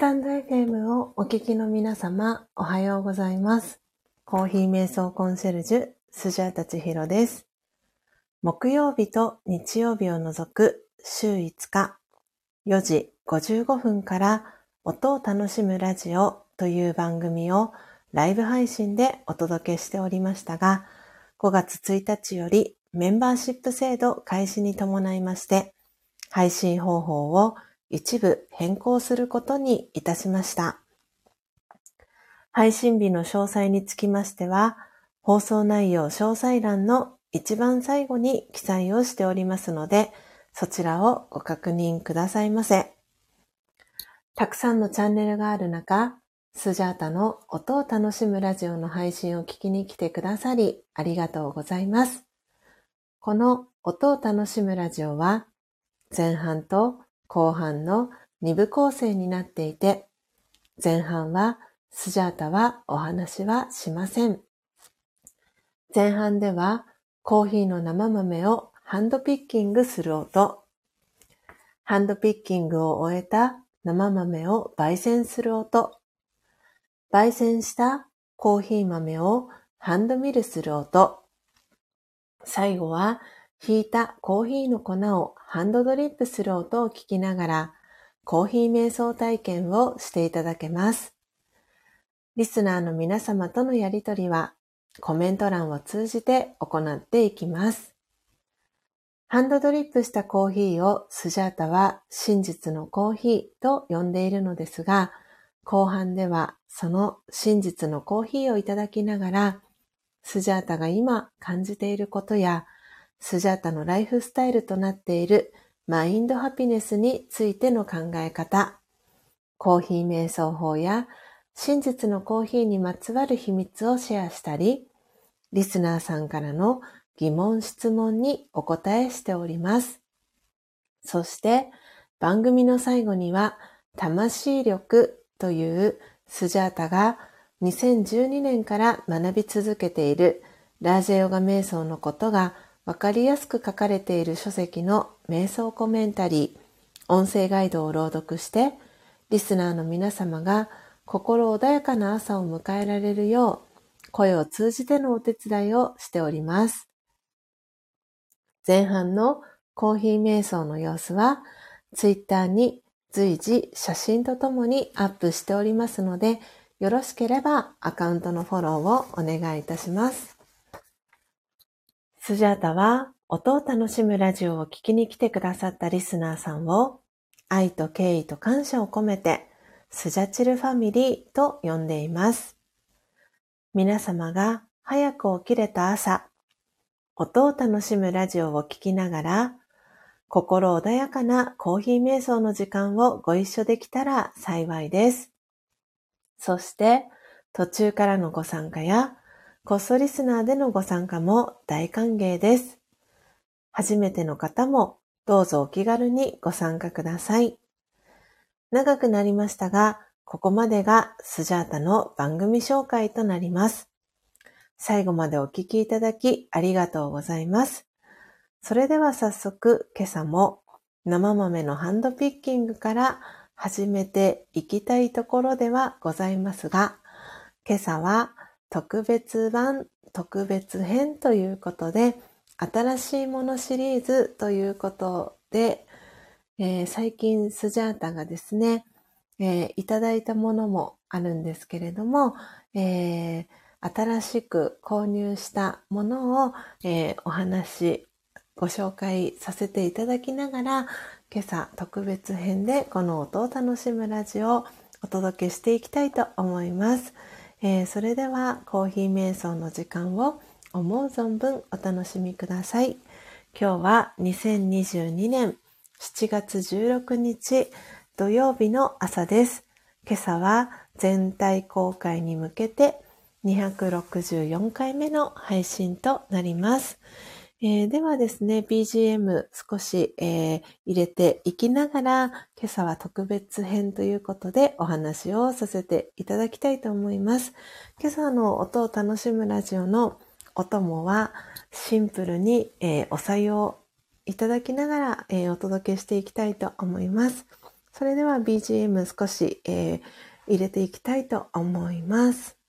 スタンド FM をお聞きの皆様、おはようございます。コーヒー瞑想コンシェルジュ、スジャータチヒロです。木曜日と日曜日を除く週5日、4時55分から音を楽しむラジオという番組をライブ配信でお届けしておりましたが、5月1日よりメンバーシップ制度開始に伴いまして、配信方法を一部変更することにいたしました。配信日の詳細につきましては、放送内容詳細欄の一番最後に記載をしておりますので、そちらをご確認くださいませ。たくさんのチャンネルがある中、スジャータの音を楽しむラジオの配信を聞きに来てくださり、ありがとうございます。この音を楽しむラジオは、前半と後半の2部構成になっていて、前半はスジャータはお話はしません。前半ではコーヒーの生豆をハンドピッキングする音、ハンドピッキングを終えた生豆を焙煎する音、焙煎したコーヒー豆をハンドミルする音、最後はひいたコーヒーの粉をハンドドリップする音を聞きながら、コーヒー瞑想体験をしていただけます。リスナーの皆様とのやりとりは、コメント欄を通じて行っていきます。ハンドドリップしたコーヒーをスジャータは真実のコーヒーと呼んでいるのですが、後半ではその真実のコーヒーをいただきながら、スジャータが今感じていることや、スジャータのライフスタイルとなっているマインドハピネスについての考え方、コーヒー瞑想法や真実のコーヒーにまつわる秘密をシェアしたり、リスナーさんからの疑問質問にお答えしております。そして番組の最後には魂力というスジャータが2012年から学び続けているラージェヨガ瞑想のことがわかりやすく書かれている書籍の瞑想コメンタリー、音声ガイドを朗読して、リスナーの皆様が心穏やかな朝を迎えられるよう、声を通じてのお手伝いをしております。前半のコーヒー瞑想の様子は、ツイッターに随時写真とともにアップしておりますので、よろしければアカウントのフォローをお願いいたします。スジャータは音を楽しむラジオを聞きに来てくださったリスナーさんを愛と敬意と感謝を込めてスジャチルファミリーと呼んでいます。皆様が早く起きれた朝、音を楽しむラジオを聞きながら心穏やかなコーヒー瞑想の時間をご一緒できたら幸いです。そして途中からのご参加やこっそリスナーでのご参加も大歓迎です。初めての方もどうぞお気軽にご参加ください。長くなりましたが、ここまでがスジャータの番組紹介となります。最後までお聞きいただきありがとうございます。それでは早速今朝も生豆のハンドピッキングから始めていきたいところではございますが、今朝は特別版、特別編ということで、新しいものシリーズということで、えー、最近スジャータがですね、えー、いただいたものもあるんですけれども、えー、新しく購入したものを、えお話、ご紹介させていただきながら、今朝特別編でこの音を楽しむラジオをお届けしていきたいと思います。えー、それではコーヒー瞑想の時間を思う存分お楽しみください。今日は2022年7月16日土曜日の朝です。今朝は全体公開に向けて264回目の配信となります。えー、ではですね、BGM 少し、えー、入れていきながら、今朝は特別編ということでお話をさせていただきたいと思います。今朝の音を楽しむラジオのお供はシンプルに、えー、お採用いただきながら、えお届けしていきたいと思います。それでは BGM 少し、え、入れていきたいと思います。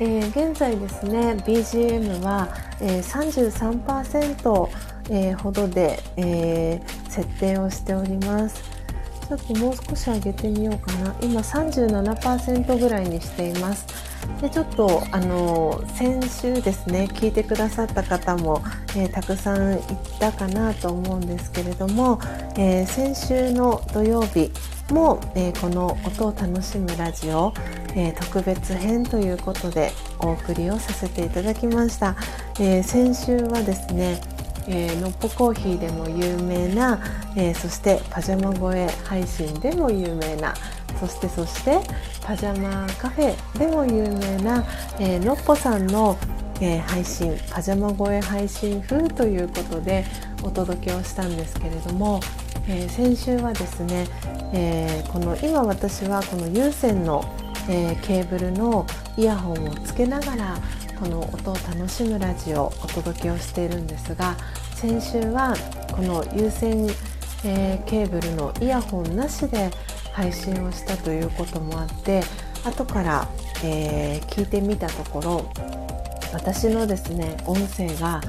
えー、現在ですね BGM は、えー、33%、えー、ほどで、えー、設定をしております。ちょっともう少し上げてみようかな。今37%ぐらいにしています。でちょっとあの先週ですね聞いてくださった方も、えー、たくさんいたかなと思うんですけれども、えー、先週の土曜日も、えー、この音を楽しむラジオ、え特別編ということでお送りをさせていただきました、え先週はですねえー、のっぽコーヒーでも有名な、え、そしてパジャマ声配信でも有名なそしてそしてパジャマカフェでも有名な、え、のっぽさんの、えー、配信パジャマ声配信風ということでお届けをしたんですけれども、えー、先週はですね、えー、この今私はこの有線の、えー、ケーブルのイヤホンをつけながらこの音を楽しむラジオをお届けをしているんですが先週はこの有線、えー、ケーブルのイヤホンなしで配信をしたということもあって後から、えー、聞いてみたところ私のですね音声が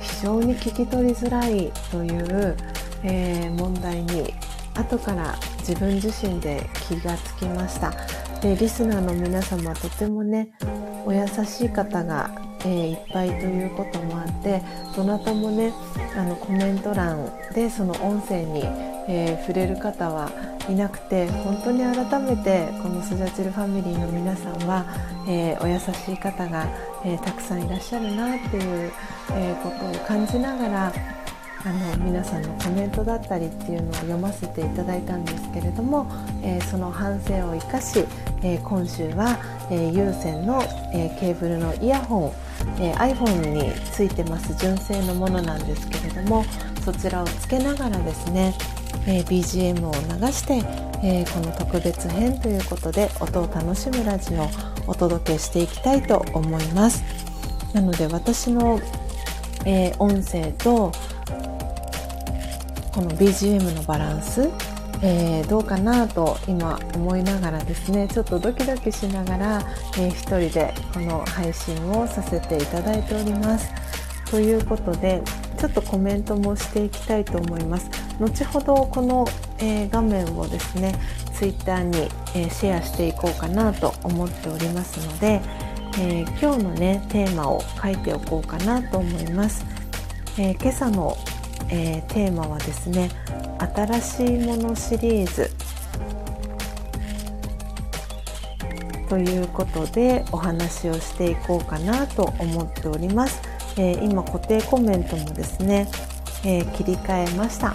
非常に聞き取りづらいという、えー、問題に後から自分自身で気がつきました。でリスナーの皆様とてもねお優しい方が、えー、いっぱいということもあってどなたもねあのコメント欄でその音声に、えー、触れる方はいなくて本当に改めてこのスジャチルファミリーの皆さんは、えー、お優しい方が、えたくさんいらっしゃるなっていう、えことを感じながらあの皆さんのコメントだったりっていうのを読ませていただいたんですけれども、えー、その反省を生かし、えー、今週は、え、有線の、えケーブルのイヤホン、え iPhone についてます純正のものなんですけれどもそちらをつけながらですね、え BGM を流して、えこの特別編ということで音を楽しむラジオをお届けしていきたいと思います。なので私の、え音声とこの BGM のバランス、えー、どうかなと今思いながらですねちょっとドキドキしながら、えー、一人でこの配信をさせていただいております。ということでちょっとコメントもしていきたいと思います。後ほどこの、えー、画面をですね Twitter に、えシェアしていこうかなと思っておりますので、え今日のねテーマを書いておこうかなと思います。え今朝のえー、テーマはですね新しいものシリーズ。ということでお話をしていこうかなと思っております、えー、今固定コメントもですね、えー、切り替えました。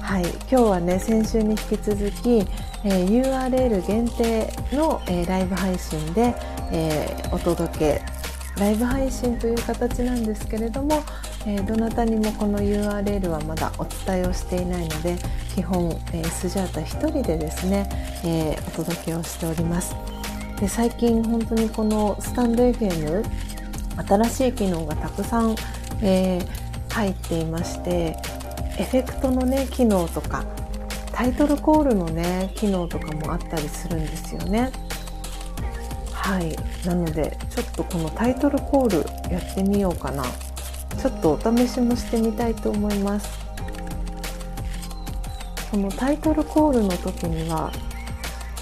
はい、今日はね先週に引き続き、え URL 限定の、えライブ配信で、えお届けライブ配信という形なんですけれども、えー、どなたにもこの URL はまだお伝えをしていないので基本、えー、スジャータ1人でですね、えー、お届けをしております。で最近本当にこのスタンド FM 新しい機能がたくさん、え入っていましてエフェクトのね機能とかタイトルコールのね機能とかもあったりするんですよね。はい。なのでちょっとこのタイトルコールやってみようかな。ちょっとお試しもしてみたいと思います。このタイトルコールの時には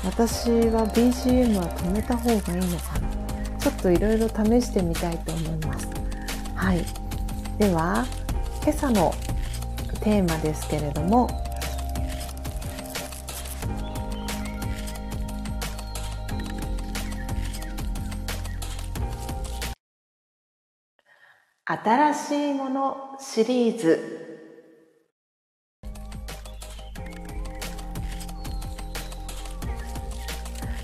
私は BGM は止めた方がいいのかな。ちょっといろいろ試してみたいと思います。はい。では今朝のテーマですけれども新しいものシリーズ。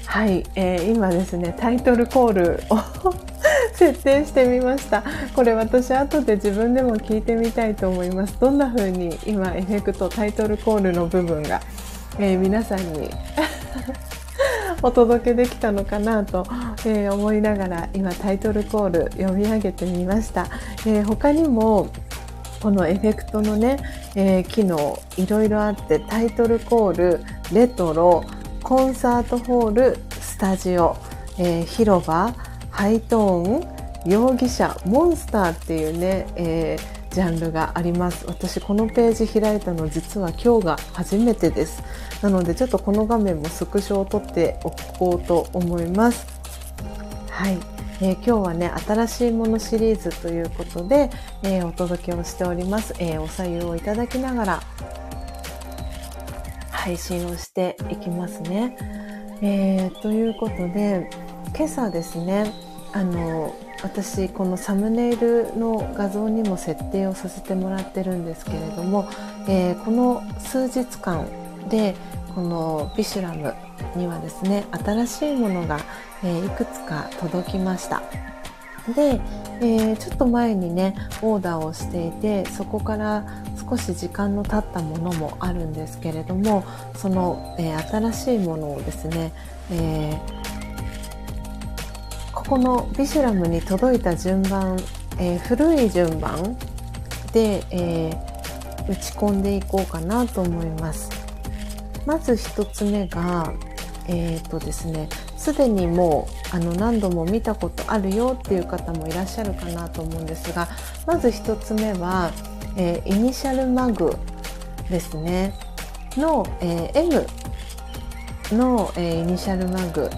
はい、えー、今ですねタイトルコールを 設定してみました。これ私後で自分でも聞いてみたいと思います。どんな風に今エフェクトタイトルコールの部分が、えー、皆さんにお届けできたのかなと、えー、思いながら今タイトルコール読み上げてみました、えー、他にもこのエフェクトのね、えー、機能いろいろあってタイトルコールレトロコンサートホールスタジオ、えー、広場ハイトーン容疑者モンスターっていうね、えー、ジャンルがあります。私このページ開いたの実は今日が初めてです。なのでちょっとこの画面もスクショを撮っておこうと思います。はい。えー、今日はね新しいものシリーズということで、えー、お届けをしております、えー、お左右をいただきながら配信をしていきますね、えということで今朝ですねあの私このサムネイルの画像にも設定をさせてもらってるんですけれども、えこの数日間でこのビシュラムにはですね新しいものが、えー、いくつか届きました。で、えー、ちょっと前にねオーダーをしていてそこから少し時間の経ったものもあるんですけれどもその、えー、新しいものをですね、えここのビシュラムに届いた順番、え古い順番で、え打ち込んでいこうかなと思います。まず1つ目がえーとですねすでにもうあの何度も見たことあるよっていう方もいらっしゃるかなと思うんですがまず1つ目は、えー、イニシャルマグですねの、えー、M の、えー、イニシャルマグ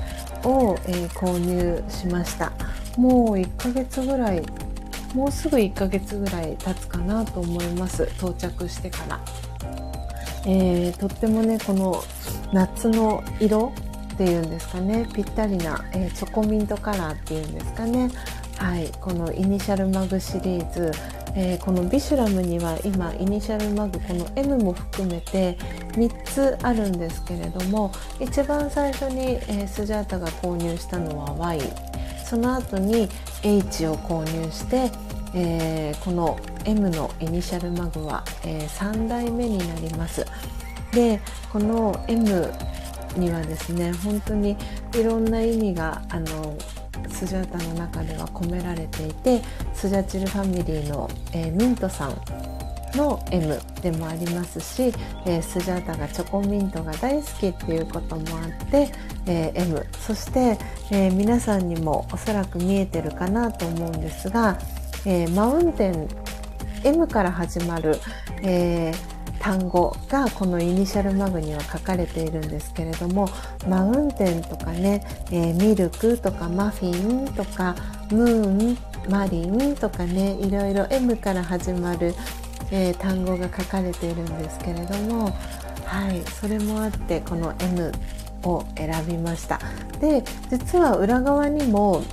を、えー、購入しました。もう1ヶ月ぐらいもうすぐ1ヶ月ぐらい経つかなと思います。到着してから、えー、とってもねこの夏の色っていうんですかね。ぴったりな、えー、チョコミントカラーっていうんですかね。はい。このイニシャルマグシリーズ、えー、このビシュラムには今イニシャルマグこの M も含めて3つあるんですけれども一番最初に、えー、スジャータが購入したのは Y その後に H を購入して、えー、この M のイニシャルマグは、え、3代目になります。でこの M にはですね本当にいろんな意味があのスジャータの中では込められていてスジャチルファミリーの、えー、ミントさんの M でもありますし、えー、スジャータがチョコミントが大好きっていうこともあって、えー、M そして、えー、皆さんにもおそらく見えてるかなと思うんですが、えマウンテン M から始まる、えー単語がこのイニシャルマグには書かれているんですけれどもマウンテンとかね、えー、ミルクとかマフィンとかムーンマリンとかねいろいろ M から始まる、えー、単語が書かれているんですけれどもはいそれもあってこの M を選びました。で実は裏側にも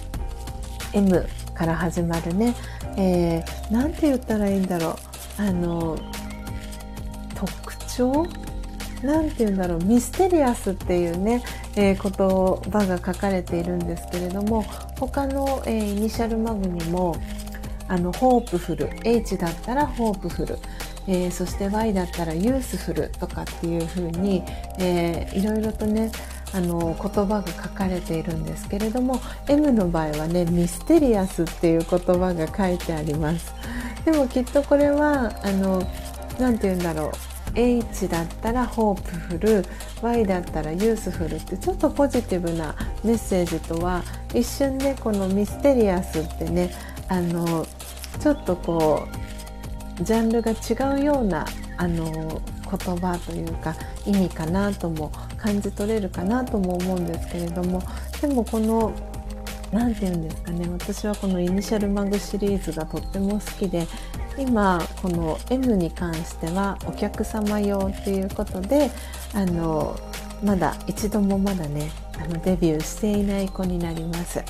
M から始まるね、えー、なんて言ったらいいんだろう。あの特徴？なんて言うんだろう？ミステリアスっていうね、えー、言葉が書かれているんですけれども他の、えー、イニシャルマグにもあのホープフル H だったらホープフル、えー、そして Y だったらユースフルとかっていう風に、えー、いろいろとねあの言葉が書かれているんですけれども M の場合はねミステリアスっていう言葉が書いてあります。でもきっとこれはあの何て言うんだろう？H だったらホープフル Y だったらユースフルってちょっとポジティブなメッセージとは一瞬ねこのミステリアスってねあのちょっとこうジャンルが違うようなあの言葉というか意味かなとも感じ取れるかなとも思うんですけれどもでもこの何て言うんですかね私はこのイニシャルマグシリーズがとっても好きで今この M に関してはお客様用っていうことであのまだ一度もまだねあのデビューしていない子になります。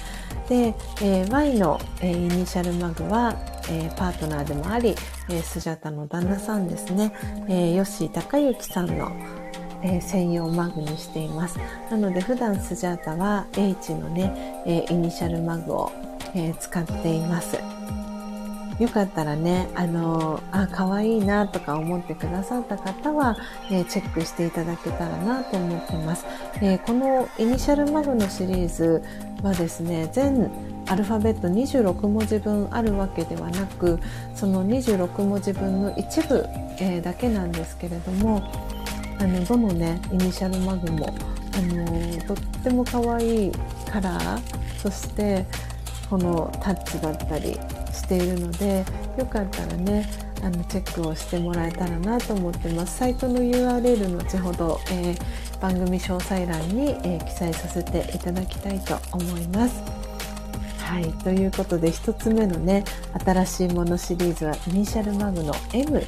で、えー、Y の、えー、イニシャルマグは、えー、パートナーでもあり、えー、スジャタの旦那さんですね、えー、吉井孝之さんの、えー、専用マグにしています。なので普段スジャータは H のね、えー、イニシャルマグをえー、使っています。よかったらね、あのあ、可愛いなとか思ってくださった方は、えー、チェックしていただけたらなと思ってます。えー、このイニシャルマグのシリーズはですね、全アルファベット26文字分あるわけではなく、その26文字分の一部、えー、だけなんですけれども、あの、どのね、イニシャルマグも、あのとっても可愛いカラー、そして、このタッチだったりしているのでよかったらねあのチェックをしてもらえたらなと思ってます。サイトの URL 後ほど、えー、番組詳細欄に、えー、記載させていただきたいと思います。はい、ということで1つ目のね新しいものシリーズはイニシャルマグの M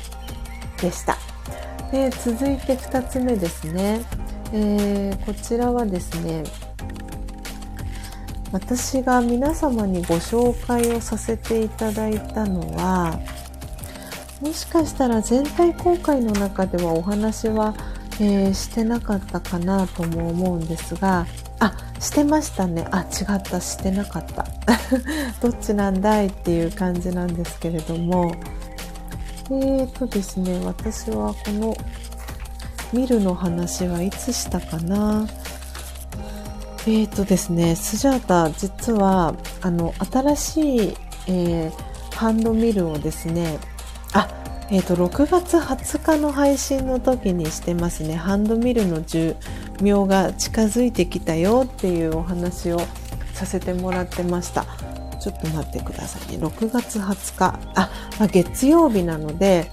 でした。で続いて2つ目ですね、えー、こちらはですね私が皆様にご紹介をさせていただいたのはもしかしたら全体公開の中ではお話は、えー、してなかったかなとも思うんですがあしてましたね。あ違った。してなかった。どっちなんだいっていう感じなんですけれども。えーとですね私はこのミルの話はいつしたかな。えっ、ー、とですね、スジャータ、実は、あの、新しい、えー、ハンドミルをですね、あ、えっ、ー、と、6月20日の配信の時にしてますね。ハンドミルの寿命が近づいてきたよっていうお話をさせてもらってました。ちょっと待ってくださいね。6月20日。あ、まあ、月曜日なので、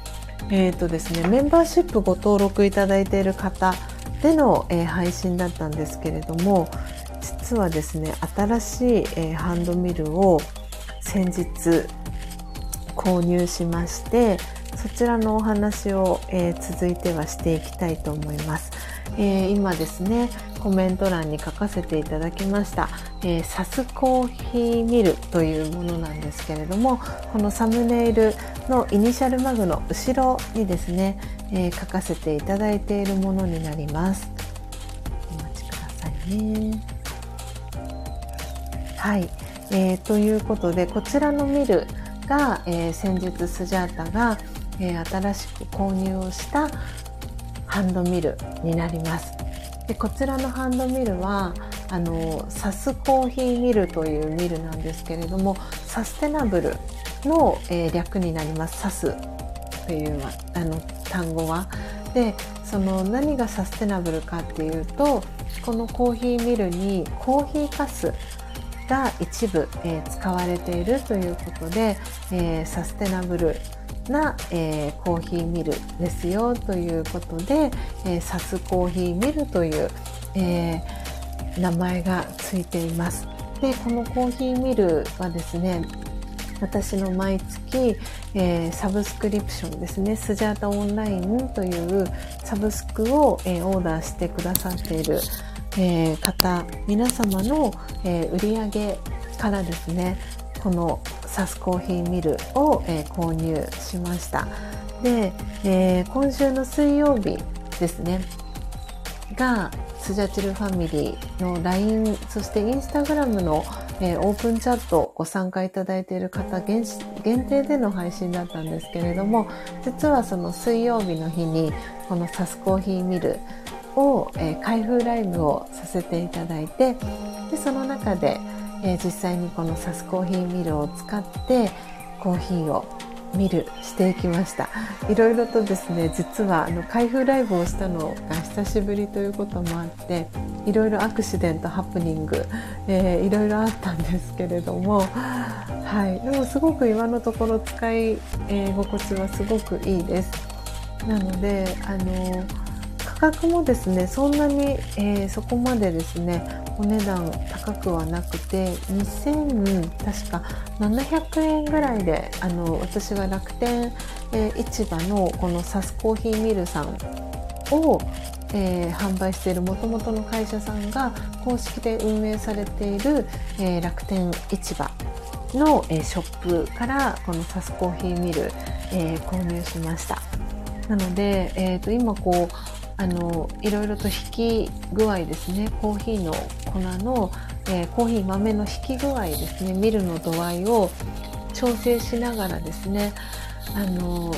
えっ、ー、とですね、メンバーシップご登録いただいている方での、えー、配信だったんですけれども、実はですね新しい、えー、ハンドミルを先日購入しましてそちらのお話を、えー、続いてはしていきたいと思います、えー、今ですねコメント欄に書かせていただきました、えー、サスコーヒーミルというものなんですけれどもこのサムネイルのイニシャルマグの後ろにですね、え書かせていただいているものになります。お待ちくださいね。はい、えー、ということでこちらのミルが、えー、先日スジャータが、えー、新しく購入をしたハンドミルになります。でこちらのハンドミルはあのサスコーヒーミルというミルなんですけれどもサステナブルの、えー、略になります。サスっていうあの単語は。でその何がサステナブルかっていうとこのコーヒーミルにコーヒーかすが一部、えー、使われているということで、えー、サステナブルな、えー、コーヒーミルですよということで、えサスコーヒーミルという、え名前がついています。でこのコーヒーミルはですね私の毎月、えー、サブスクリプションですねスジャータオンラインというサブスクを、えー、オーダーしてくださっているえー、方皆様の、えー、売上からですねこのサスコーヒーミルを、えー、購入しました。で、えー、今週の水曜日ですねがスジャチルファミリーの LINE そしてインスタグラムの、えー、オープンチャットご参加いただいている方限定での配信だったんですけれども実はその水曜日の日にこのサスコーヒーミルを、えー、開封ライブをさせていただいてでその中で、えー、実際にこのサスコーヒーミルを使ってコーヒーを見るしていきました。いろいろとですね実はあの開封ライブをしたのが久しぶりということもあっていろいろアクシデントハプニング、えー、いろいろあったんですけれどもはい。でもすごく今のところ使い、えー、心地はすごくいいです。なのであの価格もですねそんなに、えー、そこまでですねお値段高くはなくて2000確か700円ぐらいであの私は楽天、えー、市場のこのサスコーヒーミルさんを、えー、販売しているもともとの会社さんが公式で運営されている、えー、楽天市場の、え、ショップからこのサスコーヒーミル、え、購入しました。なので、えーと今こうあのいろいろと引き具合ですねコーヒーの粉のえー、コーヒー豆の引き具合ですねミルの度合いを調整しながらですねあの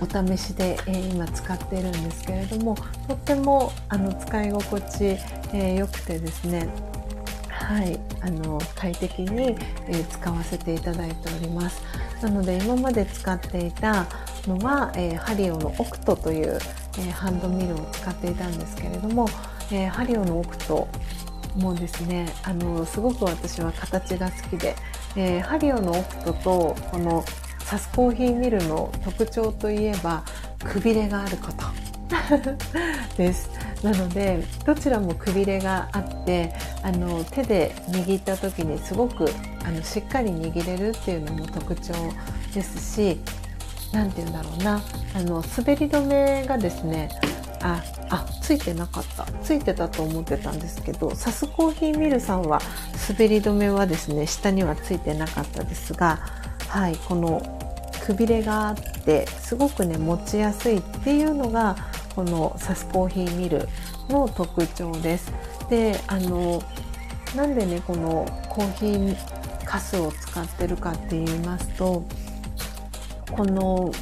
お試しで、えー、今使っているんですけれどもとってもあの使い心地良、えー、くてですねはい、あの快適に、えー、使わせていただいております。なので今まで使っていたのは、えー、ハリオのオクトという、えー、ハンドミルを使っていたんですけれども、えハリオのオクトもですねあのすごく私は形が好きで、えハリオのオクトとこのサスコーヒーミルの特徴といえばくびれがあること。です。なのでどちらもくびれがあってあの手で握った時にすごくあのしっかり握れるっていうのも特徴ですし何て言うんだろうなあの滑り止めがですねああついてなかったついてたと思ってたんですけどサスコーヒーミルさんは滑り止めはですね下にはついてなかったですがはいこのくびれがあってすごくね持ちやすいっていうのがこのサスコーヒーミルの特徴です。であのなんでねこのコーヒーかすを使ってるかって言いますとこの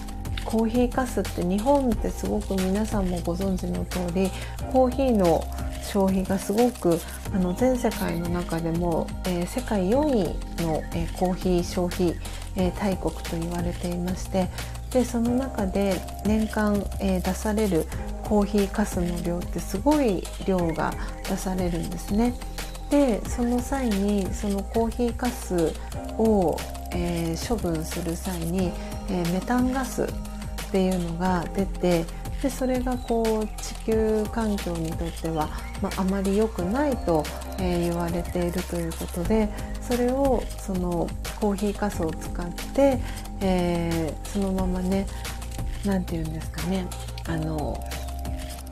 コーヒーかすって日本ってすごく皆さんもご存知の通りコーヒーの消費がすごくあの全世界の中でも、えー、世界4位の、えー、コーヒー消費、えー、大国と言われていましてでその中で年間、え出されるコーヒーかすの量ってすごい量が出されるんですね。でその際にそのコーヒーかすを、え処分する際に、えメタンガスっていうのが出てでそれがこう地球環境にとっては、まあ、あまり良くないと、えー、言われているということでそれをそのコーヒーかすを使って、えー、そのままね何て言うんですかねあの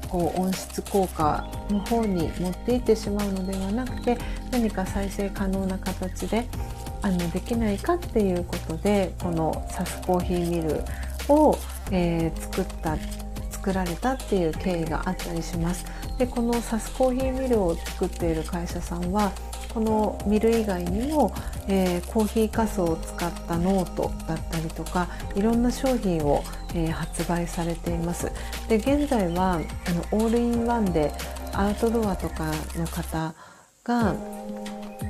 こう温室効果の方に持っていってしまうのではなくて何か再生可能な形であのできないかっていうことでこのサスコーヒーミルを、えー、作った作られたっていう経緯があったりします。でこのサスコーヒーミルを作っている会社さんはこのミル以外にも、えー、コーヒーかすを使ったノートだったりとかいろんな商品を、えー、発売されていますで現在はあのオールインワンでアウトドアとかの方が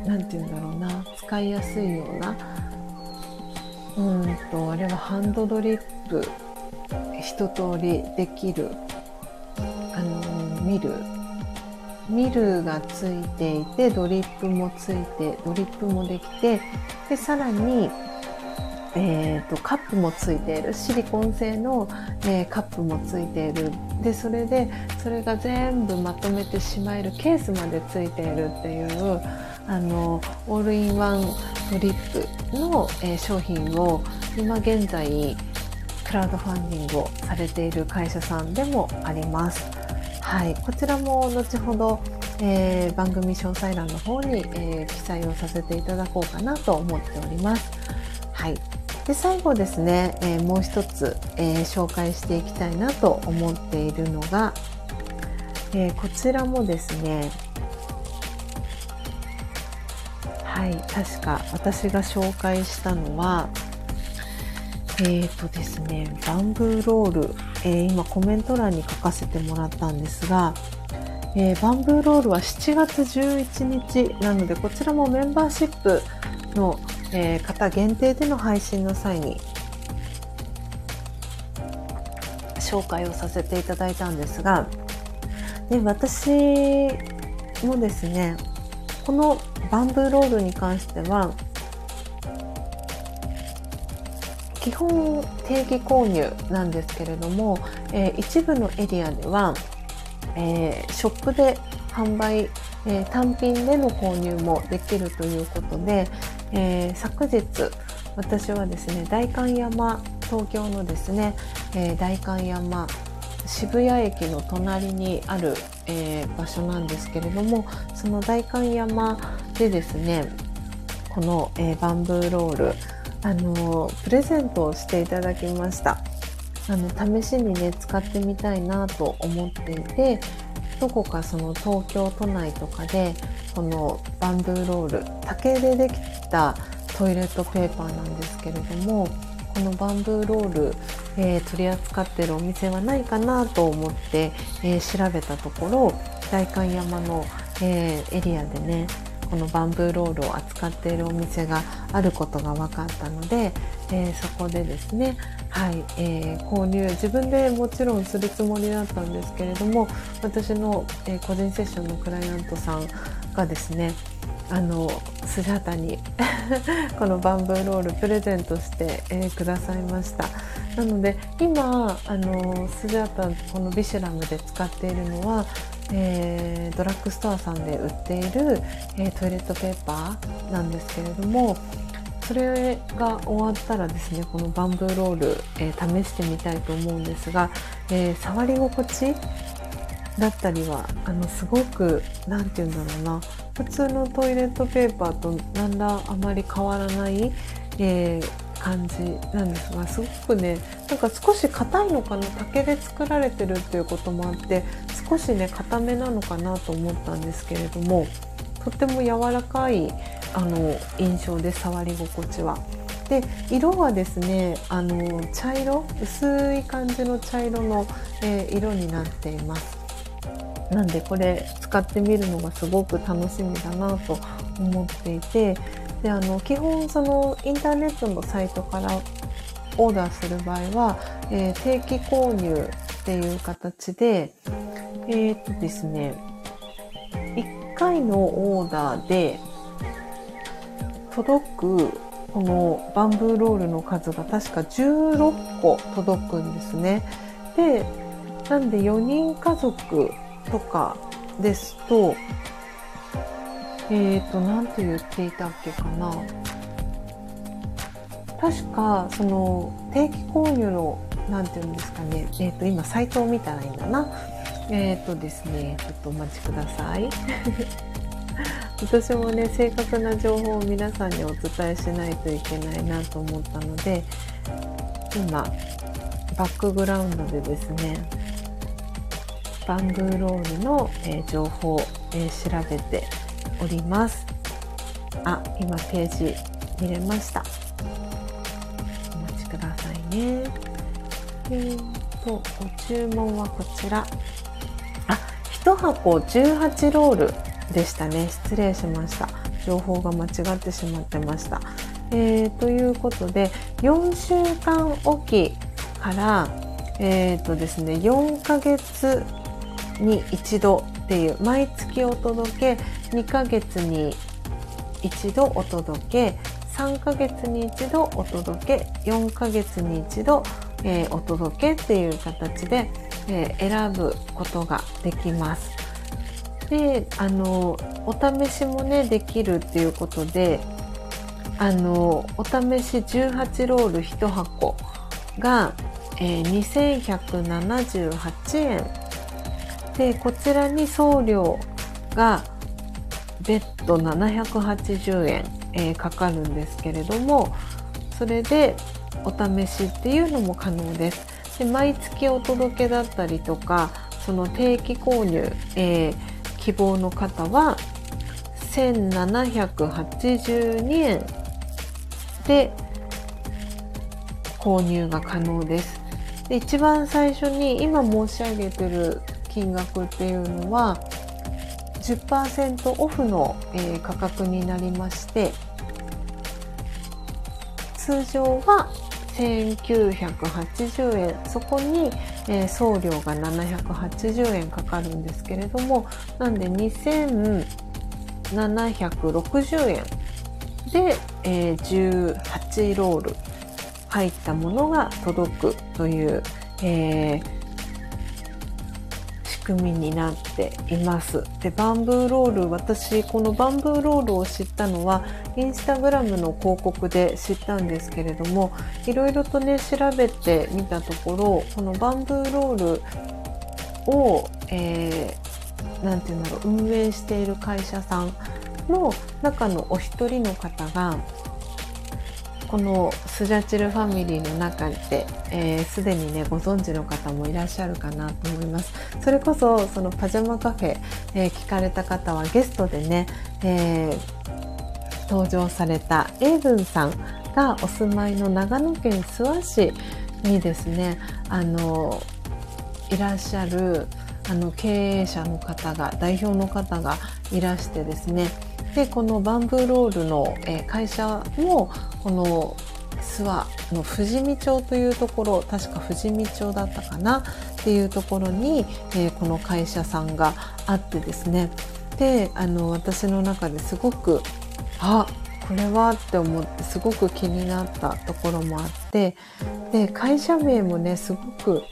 何て言うんだろうな。使いやすいような。うんとあれはハンドドリップ一通りできる。あのミルミルがついていてドリップもついてドリップもできてでさらに、えーと、カップもついている。シリコン製の、えー、カップもついている。でそれでそれが全部まとめてしまえる。ケースまでついているっていうあのオールインワンドリップの、えー、商品を今現在クラウドファンディングをされている会社さんでもあります。はい、こちらも後ほど、えー、番組詳細欄の方に、えー、記載をさせていただこうかなと思っております。はい、で最後ですね、えー、もう一つ、え紹介していきたいなと思っているのが、えこちらもですねはい確か私が紹介したのはえーとですねバンブーロールえー、今コメント欄に書かせてもらったんですが、えー、バンブーロールは7月11日なのでこちらもメンバーシップの、え、方限定での配信の際に紹介をさせていただいたんですがで私もですねこのバンブーロールに関しては基本定期購入なんですけれども、えー、一部のエリアでは、えー、ショップで販売、えー、単品での購入もできるということで、え昨日私はですね代官山東京のですね、え代官山渋谷駅の隣にある、え場所なんですけれどもその代官山でですねこの、えバンブーロールあのプレゼントをしていただきました。あの試しにね使ってみたいなと思っていてどこかその東京都内とかでこのバンブーロール竹でできたトイレットペーパーなんですけれどもこのバンブーロール、えー、取り扱ってるお店はないかなと思って、えー、調べたところ代官山の、えー、エリアでねこのバンブーロールを扱っているお店があることが分かったので、えー、そこでですね、はいえー、購入自分でもちろんするつもりだったんですけれども私の、えー、個人セッションのクライアントさんがですねあのスジャタに このバンブーロールプレゼントして、えー、くださいました。なので今あのスジャタこのビシュラムで使っているのはえー、ドラッグストアさんで売っている、えー、トイレットペーパーなんですけれどもそれが終わったらですねこのバンブーロール、えー、試してみたいと思うんですが、えー、触り心地だったりはあのすごく何て言うんだろうな普通のトイレットペーパーと何らあまり変わらない、えー、感じなんですがすごくねなんか少し硬いのかな竹で作られてるっていうこともあって少しね硬めなのかなと思ったんですけれどもとっても柔らかいあの印象で触り心地は。で色はですねあの茶色薄い感じの茶色の、えー、色になっています。なんでこれ使ってみるのがすごく楽しみだなと思っていてであの基本そのインターネットのサイトからオーダーする場合は、えー、定期購入っていう形でえっ、とですね1回のオーダーで届くこのバンブーロールの数が確か16個届くんですね。でなんで4人家族とかですとえっ、ー、と、なんて言っていたっけかな。確か、その、定期購入の、なんて言うんですかね。えっ、ー、と、今、サイトを見たらいいんだな。えっ、ー、とですね、ちょっとお待ちください。私もね、正確な情報を皆さんにお伝えしないといけないなと思ったので、今、バックグラウンドでですね、バンブーロールの、えー、情報を、えー、調べております。あ今ページ見れました。お待ちくださいね。えーとご注文はこちら。あ1箱18ロールでしたね。失礼しました。情報が間違ってしまってました、えー、ということで4週間おきからえーとですね4ヶ月に一度っていう毎月お届け2ヶ月に一度お届け3ヶ月に一度お届け4ヶ月に一度、えー、お届けっていう形で、えー、選ぶことができます。であのお試しもねできるっていうことであのお試し18ロール1箱が、えー、2178円でこちらに送料が別途780円、えー、かかるんですけれどもそれでお試しっていうのも可能です。で毎月お届けだったりとかその定期購入、えー、希望の方は1782円で購入が可能です。で一番最初に今申し上げてる金額っていうのは10%オフの、え、価格になりまして通常は1980円。そこに、え、送料が780円かかるんですけれどもなんで2760円で、え、18ロール入ったものが届くという、えー、組みになっています。で、バンブーロール、私、このバンブーロールを知ったのは、インスタグラムの広告で知ったんですけれども、いろいろとね、調べてみたところ、このバンブーロールを、えー、て言うんだろう、運営している会社さんの中のお一人の方が、このスジャチルファミリーの中ですで、にねご存知の方もいらっしゃるかなと思います。それこそそのパジャマカフェ、えー、聞かれた方はゲストでね、えー、登場されたエイブンさんがお住まいの長野県諏訪市にですねあのいらっしゃるあの経営者の方が代表の方がいらしてですねでこのバンブーロールの、え会社もこの諏訪の富士見町というところ確か富士見町だったかなっていうところに、え、この会社さんがあってですね。であの私の中ですごくあこれはって思ってすごく気になったところもあってで会社名もねすごく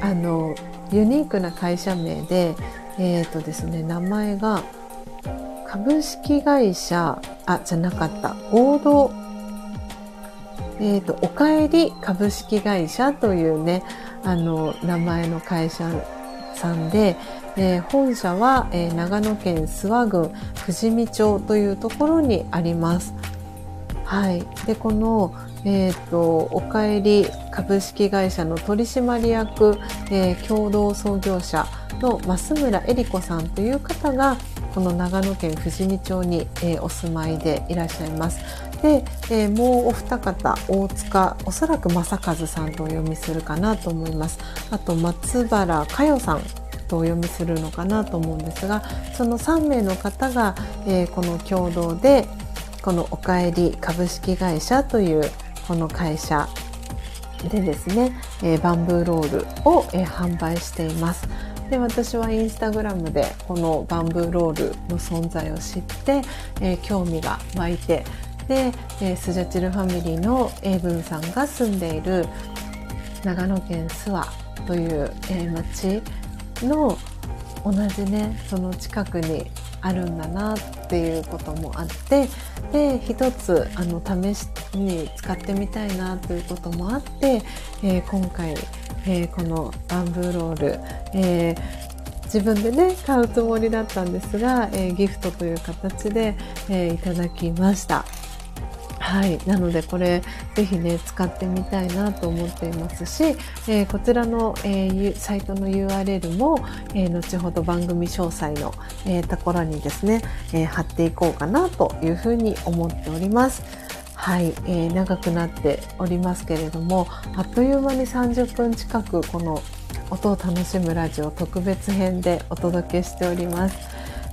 あのユニークな会社名でえっ、ー、とですね名前が株式会社あじゃなかった合同えっ、ー、とおかえり株式会社というねあの名前の会社さんで、えー、本社は、えー、長野県諏訪郡富士見町というところにあります。はい、でこの、えーと、おかえり株式会社の取締役、えー、共同創業者の増村恵里子さんという方がこの長野県富士見町に、えー、お住まいでいらっしゃいます。で、えー、もうお二方大塚おそらく正和さんとお読みするかなと思います。あと松原佳代さんとお読みするのかなと思うんですがその3名の方が、えー、この共同でこのおかえり株式会社というこの会社でですね、えー、バンブーロールを、えー、販売しています。で私はインスタグラムでこのバンブーロールの存在を知って、えー、興味が湧いてで、えー、スジャチルファミリーの英文さんが住んでいる長野県諏訪という、えー、町の同じねその近くにあるんだなっていうこともあってで一つあの試しに使ってみたいなということもあって、えー、今回、えー、このバンブーロール、えー、自分でね買うつもりだったんですが、えギフトという形で、えいただきました。はい。なので、これ、ぜひね、使ってみたいなと思っていますし、え、こちらの、え、サイトの URL も、え、後ほど番組詳細の、えところにですね、え貼っていこうかなというふうに思っております。はい、えー、長くなっておりますけれども、あっという間に30分近くこの音を楽しむラジオ特別編でお届けしております。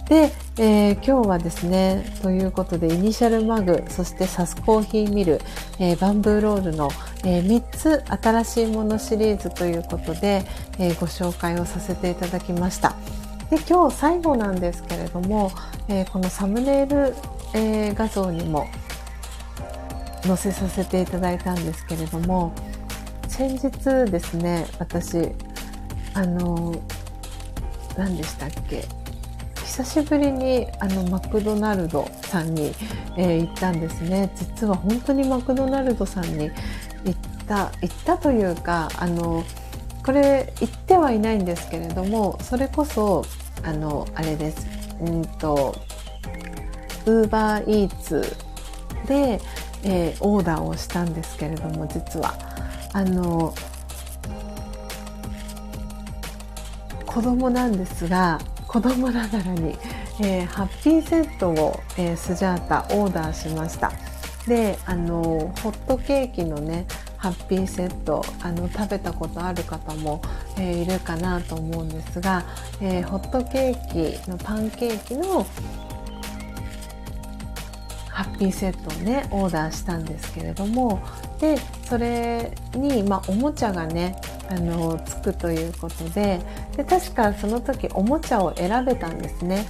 で、えー、今日はですね、ということで、イニシャルマグ、そしてサスコーヒーミル、えー、バンブーロールの、えー、3つ新しいものシリーズということで、えご紹介をさせていただきました。で、今日最後なんですけれども、えこのサムネイル、え画像にも載せさせていただいたんですけれども、先日ですね、私、あの、何でしたっけ久しぶりにあのマクドナルドさんに、えー、行ったんですね。実は本当にマクドナルドさんに行った行ったというかあのこれ行ってはいないんですけれどもそれこそあのあれです。うんとウーバーイーツで、えー、オーダーをしたんですけれども実は。あの子供なんですが子供ながらに、えー、ハッピーセットを、えー、スジャータオーダーしました。であのホットケーキのねハッピーセットあの食べたことある方も、えー、いるかなと思うんですが、えホットケーキのパンケーキのハッピーセットをねオーダーしたんですけれどもでそれに、まあ、おもちゃがねあのつくということでで確かその時おもちゃを選べたんですね。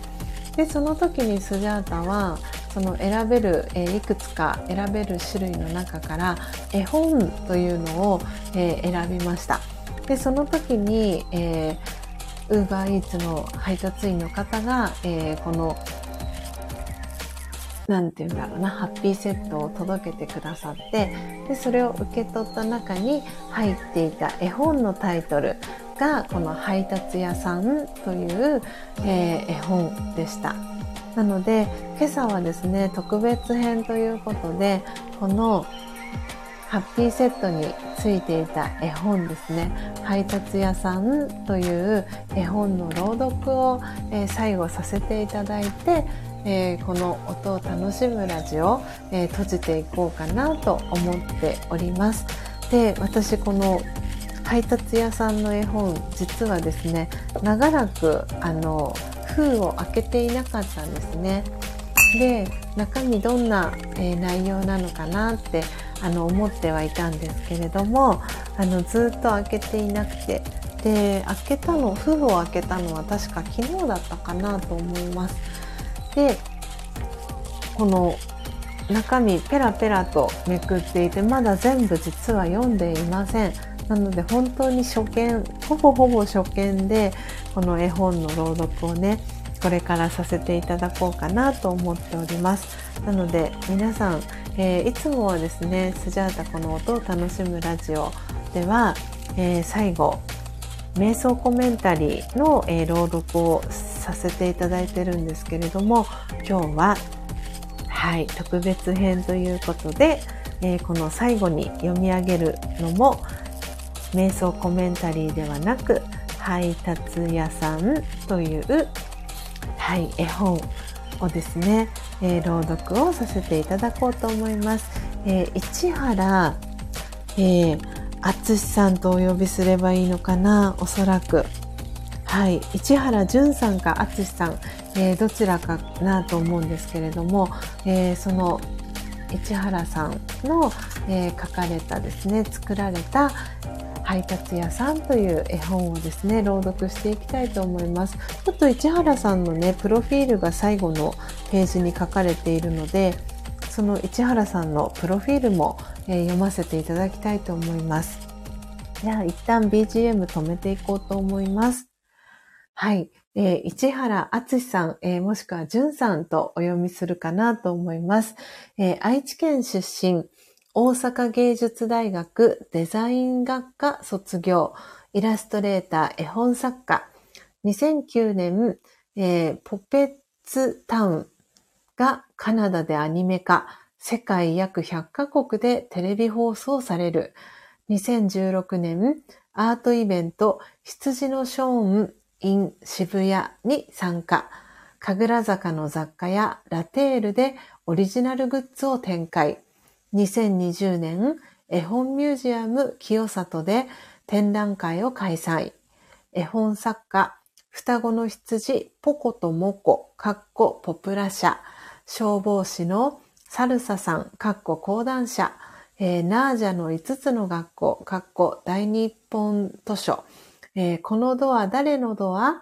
でその時にスジャータはその選べる、え、いくつか選べる種類の中から絵本というのを、えー、選びました。でその時に、えー、ウーバーイーツの配達員の方が、えー、このなんて言うんだろうな、ハッピーセットを届けてくださって、で、それを受け取った中に入っていた絵本のタイトルが、この配達屋さんという、えー、絵本でした。なので、今朝はですね、特別編ということで、このハッピーセットについていた絵本ですね配達屋さんという絵本の朗読を、えー、最後させていただいて、えー、この音を楽しむラジオ、えー、閉じていこうかなと思っております。で私この配達屋さんの絵本実はですね長らくあの封を開けていなかったんですね。で中身どんな、えー、内容なのかなってあの思ってはいたんですけれどもあのずっと開けていなくて。で開けたの封を開けたのは確か昨日だったかなと思います。でこの中身ペラペラとめくっていてまだ全部実は読んでいません。なので本当に初見ほぼほぼ初見でこの絵本の朗読をねこれからさせていただこうかなと思っておりますなので皆さん、えー、いつもはですねスジャータこの音を楽しむラジオでは、えー、最後瞑想コメンタリーの、えー、朗読をさせていただいてるんですけれども今日ははい特別編ということで、えこの最後に読み上げるのも瞑想コメンタリーではなく配達屋さんというはい、絵本をですね、えー、朗読をさせていただこうと思います。えー、市原、えー、淳さんとお呼びすればいいのかな、おそらく。はい、市原淳さんか淳さん、えー、どちらかなと思うんですけれども、えー、その市原さんの、えー、書かれたですね作られた、配達屋さんという絵本をですね、朗読していきたいと思います。ちょっと市原さんのね、プロフィールが最後のページに書かれているので、その市原さんのプロフィールも、え、読ませていただきたいと思います。では、一旦 BGM 止めていこうと思います。はい。えー、市原敦さん、えー、もしくは淳さんとお読みするかなと思います。えー、愛知県出身、大阪芸術大学デザイン学科卒業、イラストレーター、絵本作家、2009年、えー、ポペッツタウンがカナダでアニメ化、世界約100カ国でテレビ放送される。2016年、アートイベント、羊のショーン in 渋谷に参加。神楽坂の雑貨やラテールでオリジナルグッズを展開。2020年、絵本ミュージアム清里で展覧会を開催。絵本作家、双子の羊、ポコとモコ、かっこポプラ社、消防士のサルサさん、かっこ講談社、えー、ナージャの5つの学校、かっこ大日本図書、えー、このドア誰のドア、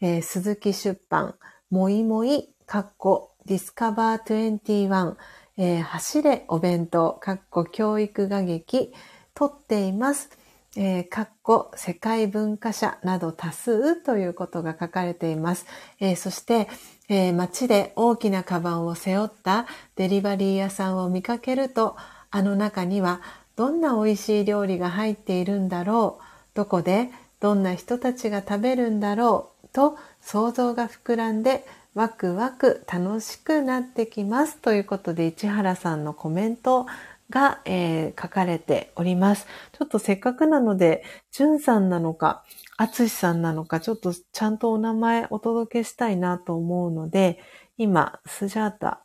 えー、鈴木出版、もいもい、かっこディスカバー21、えー、走れお弁当、かっこ教育画劇、撮っています。えー、かっこ世界文化社など多数ということが書かれています。えー、そして、えー、街で大きなカバンを背負ったデリバリー屋さんを見かけると、あの中にはどんな美味しい料理が入っているんだろう、どこで？どんな人たちが食べるんだろうと想像が膨らんでワクワク楽しくなってきますということで市原さんのコメントが、えー、書かれております。ちょっとせっかくなので、じゅんさんなのか、あつしさんなのか、ちょっとちゃんとお名前お届けしたいなと思うので、今、スジャータ、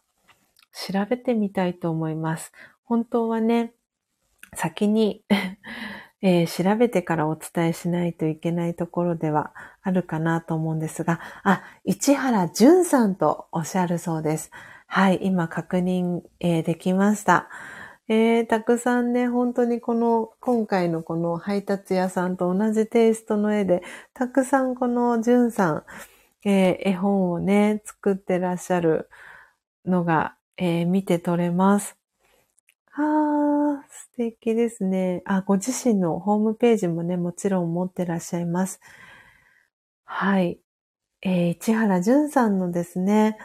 調べてみたいと思います。本当はね、先にえー、調べてからお伝えしないといけないところではあるかなと思うんですが、あ、市原淳さんとおっしゃるそうです。はい、今確認、えー、できました。えー、たくさんね、本当にこの、今回のこの配達屋さんと同じテイストの絵で、たくさんこの淳さん、えー、絵本をね、作ってらっしゃるのが、えー、見て取れます。ああ、素敵ですね。あ、ご自身のホームページもね、もちろん持ってらっしゃいます。はい。えー、市原淳さんのですね、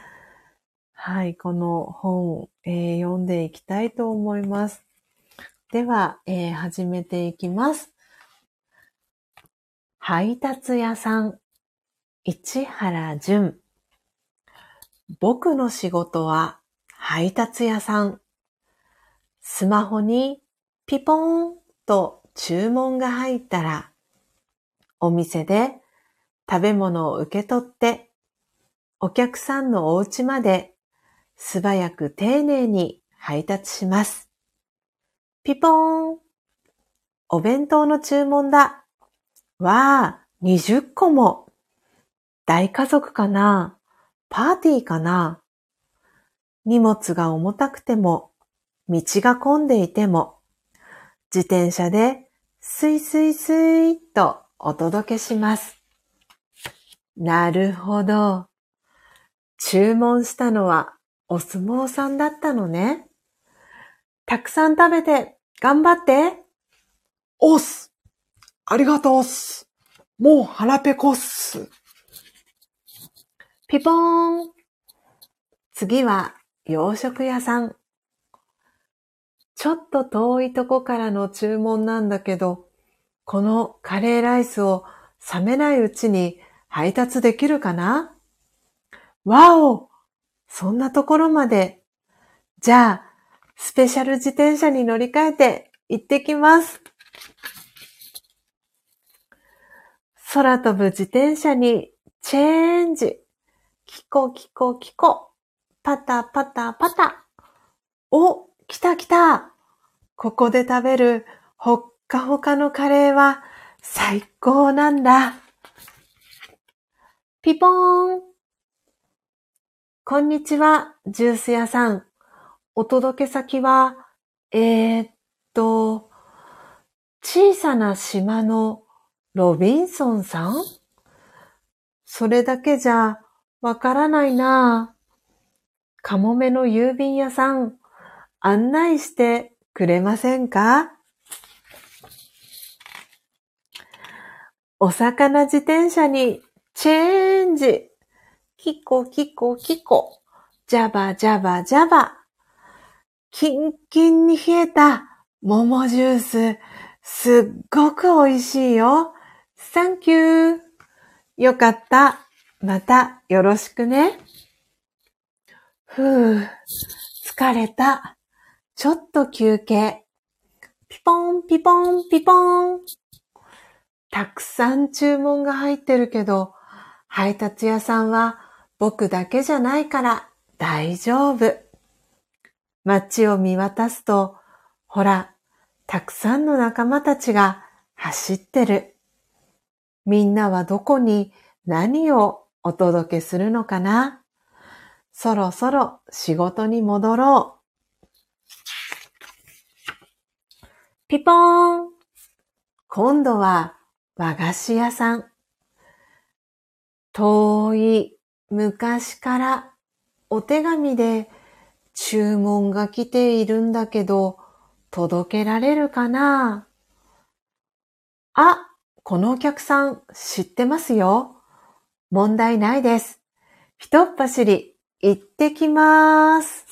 はい、この本、えー、読んでいきたいと思います。では、えー、始めていきます。配達屋さん、市原淳。僕の仕事は配達屋さん。スマホにピポーンと注文が入ったら、お店で食べ物を受け取って、お客さんのお家まで素早く丁寧に配達します。ピポーン。お弁当の注文だ。わあ、20個も。大家族かなパーティーかな荷物が重たくても、道が混んでいても、自転車でスイスイスイとお届けします。なるほど。注文したのはお相撲さんだったのね。たくさん食べて頑張って。おっす。ありがとうっす。もう腹ペコっす。ピポーン。次は洋食屋さん。ちょっと遠いとこからの注文なんだけど、このカレーライスを冷めないうちに配達できるかな？わおそんなところまで。じゃあ、スペシャル自転車に乗り換えて行ってきます。空飛ぶ自転車にチェンジ。キコキコキコ。パタパタパタ。お、来た来た。ここで食べるほっかほかのカレーは最高なんだ。ピポーン。こんにちは、ジュース屋さん。お届け先は、えー、っと、小さな島のロビンソンさん？それだけじゃわからないなカモメの郵便屋さん、案内してくれませんか？お魚自転車にチェンジ。キコキコキコ。ジャバジャバジャバ。キンキンに冷えた桃ジュース。すっごく美味しいよ。サンキュー。よかった。またよろしくね。ふぅ、疲れた。ちょっと休憩。ピポンピポンピポン。たくさん注文が入ってるけど、配達屋さんは僕だけじゃないから大丈夫。街を見渡すと、ほら、たくさんの仲間たちが走ってる。みんなはどこに何をお届けするのかな？そろそろ仕事に戻ろう。ピポーン今度は和菓子屋さん。遠い昔からお手紙で注文が来ているんだけど、届けられるかな？あ、このお客さん知ってますよ。問題ないです。ひとっ走り行ってきまーす。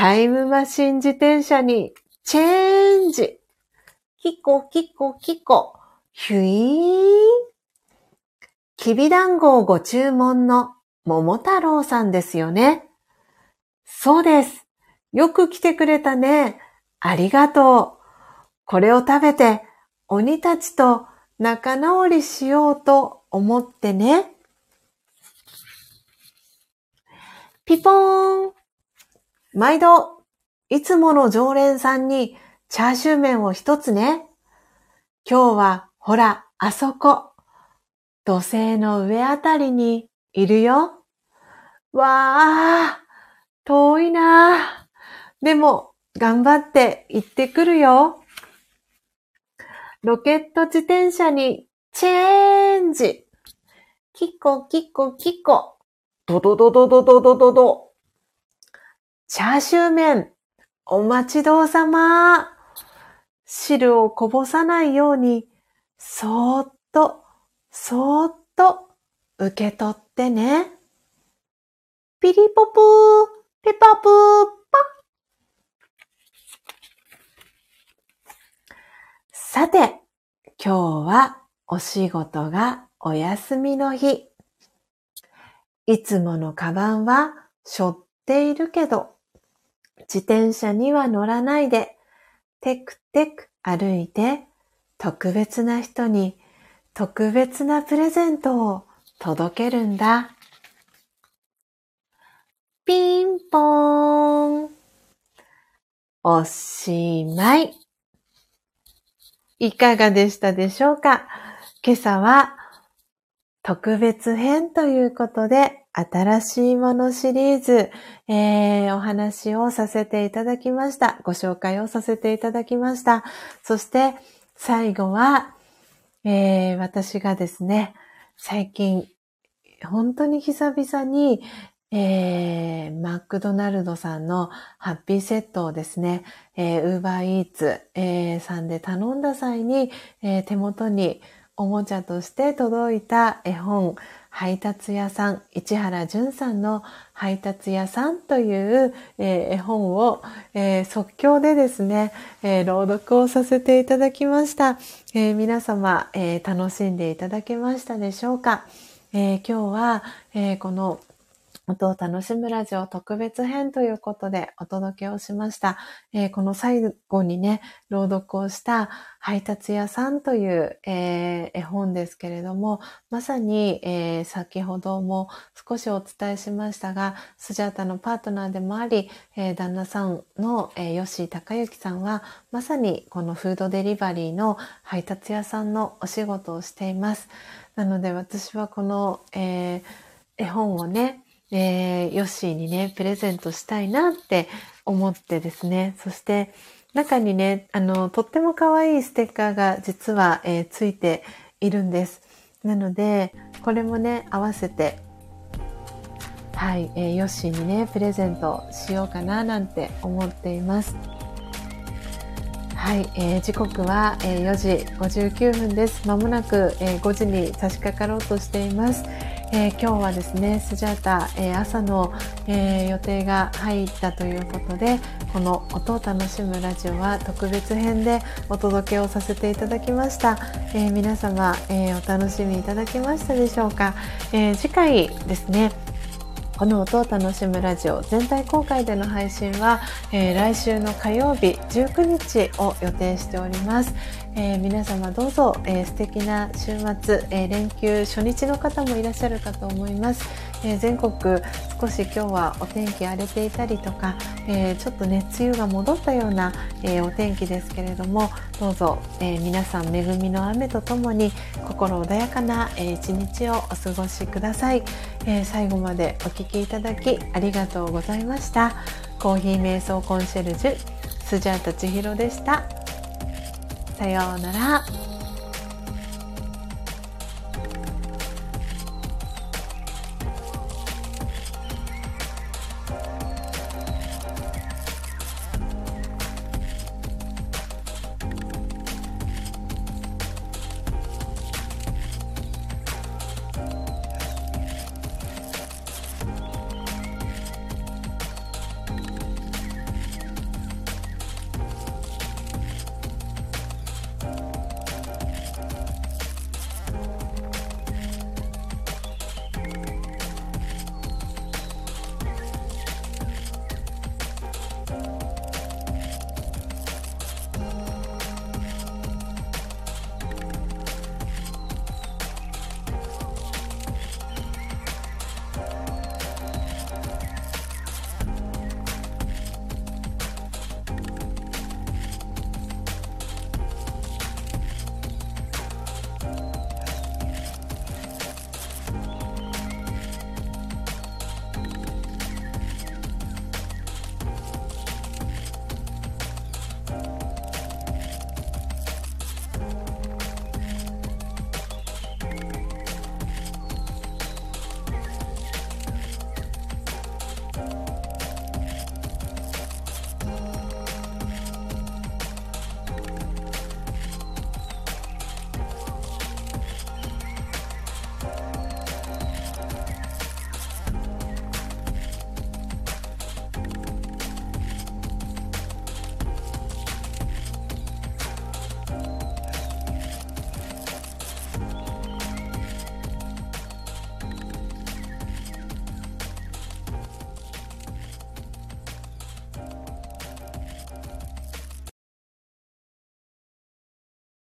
タイムマシン自転車にチェンジ。キコキコキコ。ヒュイーン。きびだんごをご注文の桃太郎さんですよね。そうです。よく来てくれたね。ありがとう。これを食べて鬼たちと仲直りしようと思ってね。ピポーン。毎度、いつもの常連さんにチャーシュー麺を一つね。今日は、ほら、あそこ。土星の上あたりにいるよ。わあ、遠いなでも、頑張って行ってくるよ。ロケット自転車にチェンジ。キコキコキコ。ドドドドドドドドド。チャーシュー麺、お待ちどうさま。汁をこぼさないように、そーっと、そーっと受け取ってね。ピリポプー、ピパプー、パさて、今日はお仕事がお休みの日。いつものカバンは背負っているけど、自転車には乗らないで、テクテク歩いて、特別な人に特別なプレゼントを届けるんだ。ピンポーン。おしまい。いかがでしたでしょうか？今朝は特別編ということで新しいものシリーズ、えー、お話をさせていただきました。ご紹介をさせていただきました。そして最後は、えー、私がですね、最近本当に久々に、えー、マクドナルドさんのハッピーセットをですね、えー、ウーバーイーツ、えー、さんで頼んだ際に、えー、手元におもちゃとして届いた絵本、配達屋さん、市原淳さんの配達屋さんという、えー、絵本を、えー、即興でですね、えー、朗読をさせていただきました。え皆様、え楽しんでいただけましたでしょうか、え今日は、えこの音を楽しむラジオ特別編ということでお届けをしました。えー、この最後にね、朗読をした配達屋さんという、えー、絵本ですけれども、まさに、えー、先ほども少しお伝えしましたが、スジャータのパートナーでもあり、え旦那さんの、え吉井隆之さんは、まさにこのフードデリバリーの配達屋さんのお仕事をしています。なので私はこの、え絵本をね、えー、ヨッシーにね、プレゼントしたいなって思ってですね、そして中にね、あの、とっても可愛いステッカーが実は、えー、ついているんです。なので、これもね、合わせて、はい、えー、ヨッシーにね、プレゼントしようかななんて思っています。はい、えー、時刻は、えー、4時59分です。まもなく、えー、5時に差し掛かろうとしています。えー、今日はですね、スジャータ、えー、朝の、えー、予定が入ったということで、この音を楽しむラジオは特別編でお届けをさせていただきました。え皆様、えお楽しみいただけましたでしょうか、え次回ですね、この音を楽しむラジオ全体公開での配信は、えー、来週の火曜日19日を予定しております。えー、皆様どうぞ、えー、素敵な週末、えー、連休初日の方もいらっしゃるかと思います。えー、全国少し今日はお天気荒れていたりとか、えー、ちょっとね梅雨が戻ったような、えー、お天気ですけれどもどうぞ、え皆さん恵みの雨とともに心穏やかな、え一日をお過ごしください、え最後までお聴きいただきありがとうございました。コーヒー瞑想コンシェルジュスジャータ千尋でした。さようなら。